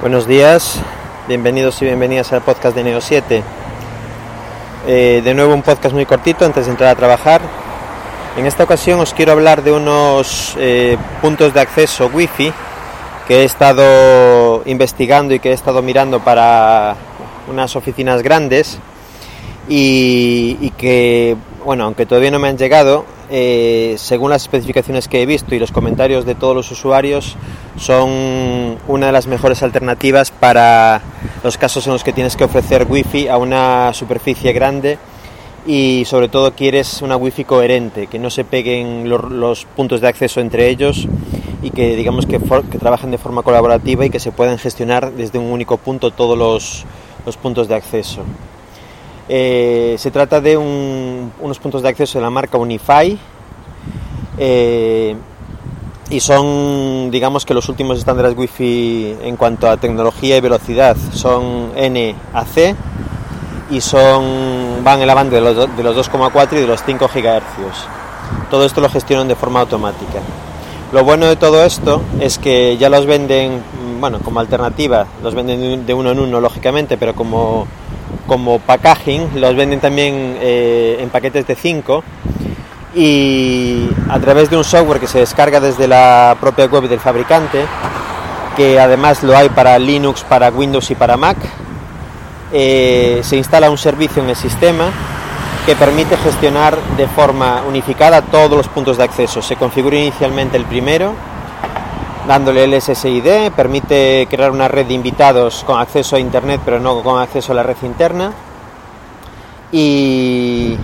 Buenos días, bienvenidos y bienvenidas al podcast de Neo 7. Eh, de nuevo un podcast muy cortito antes de entrar a trabajar. En esta ocasión os quiero hablar de unos eh, puntos de acceso wifi que he estado investigando y que he estado mirando para unas oficinas grandes y, y que, bueno, aunque todavía no me han llegado, eh, según las especificaciones que he visto y los comentarios de todos los usuarios, son una de las mejores alternativas para los casos en los que tienes que ofrecer wifi a una superficie grande y sobre todo quieres una wifi coherente, que no se peguen los, puntos de acceso entre ellos y que digamos que, trabajen de forma colaborativa y que se puedan gestionar desde un único punto todos los puntos de acceso. Eh, se trata de un, unos puntos de acceso de la marca Unify eh, y son, digamos que los últimos estándares Wi-Fi en cuanto a tecnología y velocidad son NAC y son van en la banda de los, de los 2,4 y de los 5 GHz. Todo esto lo gestionan de forma automática. Lo bueno de todo esto es que ya los venden, bueno, como alternativa, los venden de uno en uno, lógicamente, pero como como packaging, los venden también eh, en paquetes de 5 y a través de un software que se descarga desde la propia web del fabricante, que además lo hay para Linux, para Windows y para Mac, eh, se instala un servicio en el sistema que permite gestionar de forma unificada todos los puntos de acceso. Se configura inicialmente el primero, dándole el SSID, permite crear una red de invitados con acceso a Internet, pero no con acceso a la red interna. Y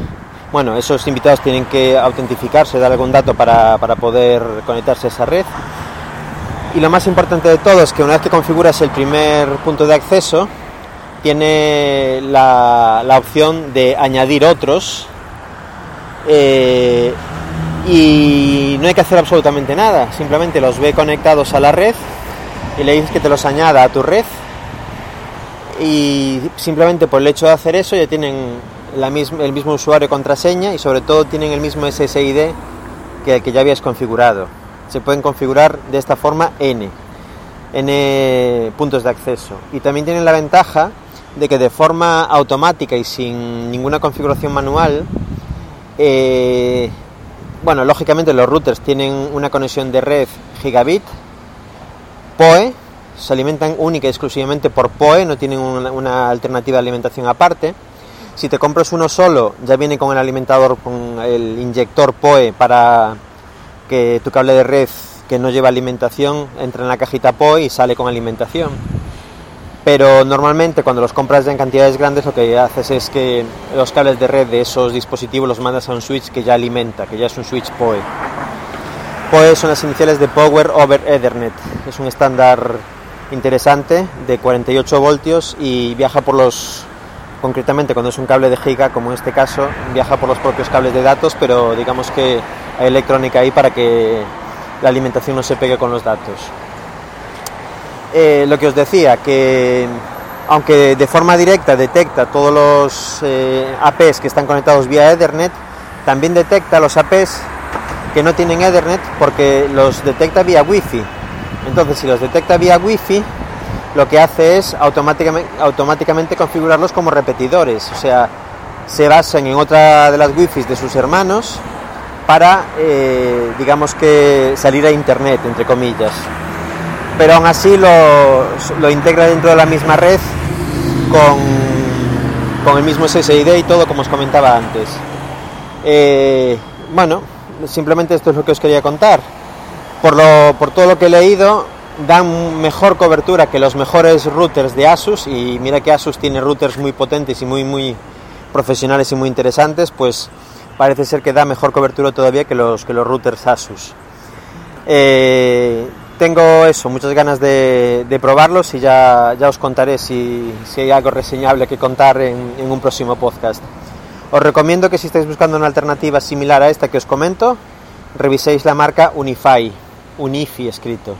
bueno, esos invitados tienen que autentificarse, dar algún dato para, para, poder conectarse a esa red. Y lo más importante de todo es que una vez que configuras el primer punto de acceso, tiene la, la opción de añadir otros. Eh, y no hay que hacer absolutamente nada, simplemente los ve conectados a la red y le dices que te los añada a tu red y simplemente por el hecho de hacer eso ya tienen la misma, el mismo usuario contraseña y sobre todo tienen el mismo SSID que que ya habías configurado. Se pueden configurar de esta forma N, N puntos de acceso. Y también tienen la ventaja de que de forma automática y sin ninguna configuración manual, eh, bueno, lógicamente los routers tienen una conexión de red gigabit, PoE, se alimentan única y exclusivamente por PoE, no tienen una, alternativa de alimentación aparte. Si te compras uno solo, ya viene con el alimentador, con el inyector PoE para que tu cable de red que no lleva alimentación entra en la cajita PoE y sale con alimentación pero normalmente cuando los compras en cantidades grandes lo que haces es que los cables de red de esos dispositivos los mandas a un switch que ya alimenta, que ya es un switch PoE. PoE son las iniciales de Power over Ethernet, es un estándar interesante de 48 voltios y viaja por los, concretamente cuando es un cable de giga como en este caso, viaja por los propios cables de datos, pero digamos que hay electrónica ahí para que la alimentación no se pegue con los datos eh, lo que os decía, que aunque de forma directa detecta todos los eh, APs que están conectados vía Ethernet, también detecta los APs que no tienen Ethernet porque los detecta vía Wi-Fi. Entonces, si los detecta vía Wi-Fi, lo que hace es automáticamente, configurarlos como repetidores, o sea, se basan en otra de las Wi-Fi de sus hermanos para, eh, digamos que, salir a Internet, entre comillas pero aún así lo, lo, integra dentro de la misma red con, con, el mismo SSID y todo como os comentaba antes. Eh, bueno, simplemente esto es lo que os quería contar. Por, lo, por todo lo que he leído, dan mejor cobertura que los mejores routers de Asus y mira que Asus tiene routers muy potentes y muy muy profesionales y muy interesantes, pues parece ser que da mejor cobertura todavía que los, que los routers Asus. Eh, tengo eso, muchas ganas de, de probarlos y ya, os contaré si, hay algo reseñable que contar en, en, un próximo podcast. Os recomiendo que si estáis buscando una alternativa similar a esta que os comento, reviséis la marca Unify, Unifi escrito.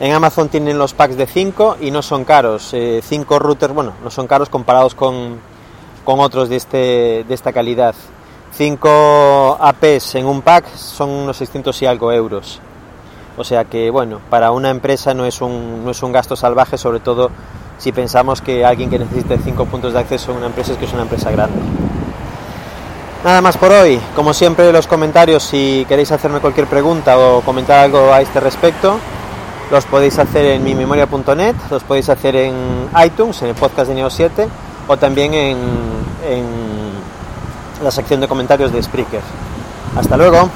En Amazon tienen los packs de 5 y no son caros. 5 eh, routers, bueno, no son caros comparados con, con otros de, este, de esta calidad. 5 APs en un pack son unos 600 y algo euros. O sea que, bueno, para una empresa no es un, no es un gasto salvaje, sobre todo si pensamos que alguien que necesite cinco puntos de acceso a una empresa es que es una empresa grande. Nada más por hoy. Como siempre, los comentarios, si queréis hacerme cualquier pregunta o comentar algo a este respecto, los podéis hacer en mi memoria.net, los podéis hacer en iTunes, en el podcast de Neo 7, o también en, en la sección de comentarios de Spreaker. Hasta luego.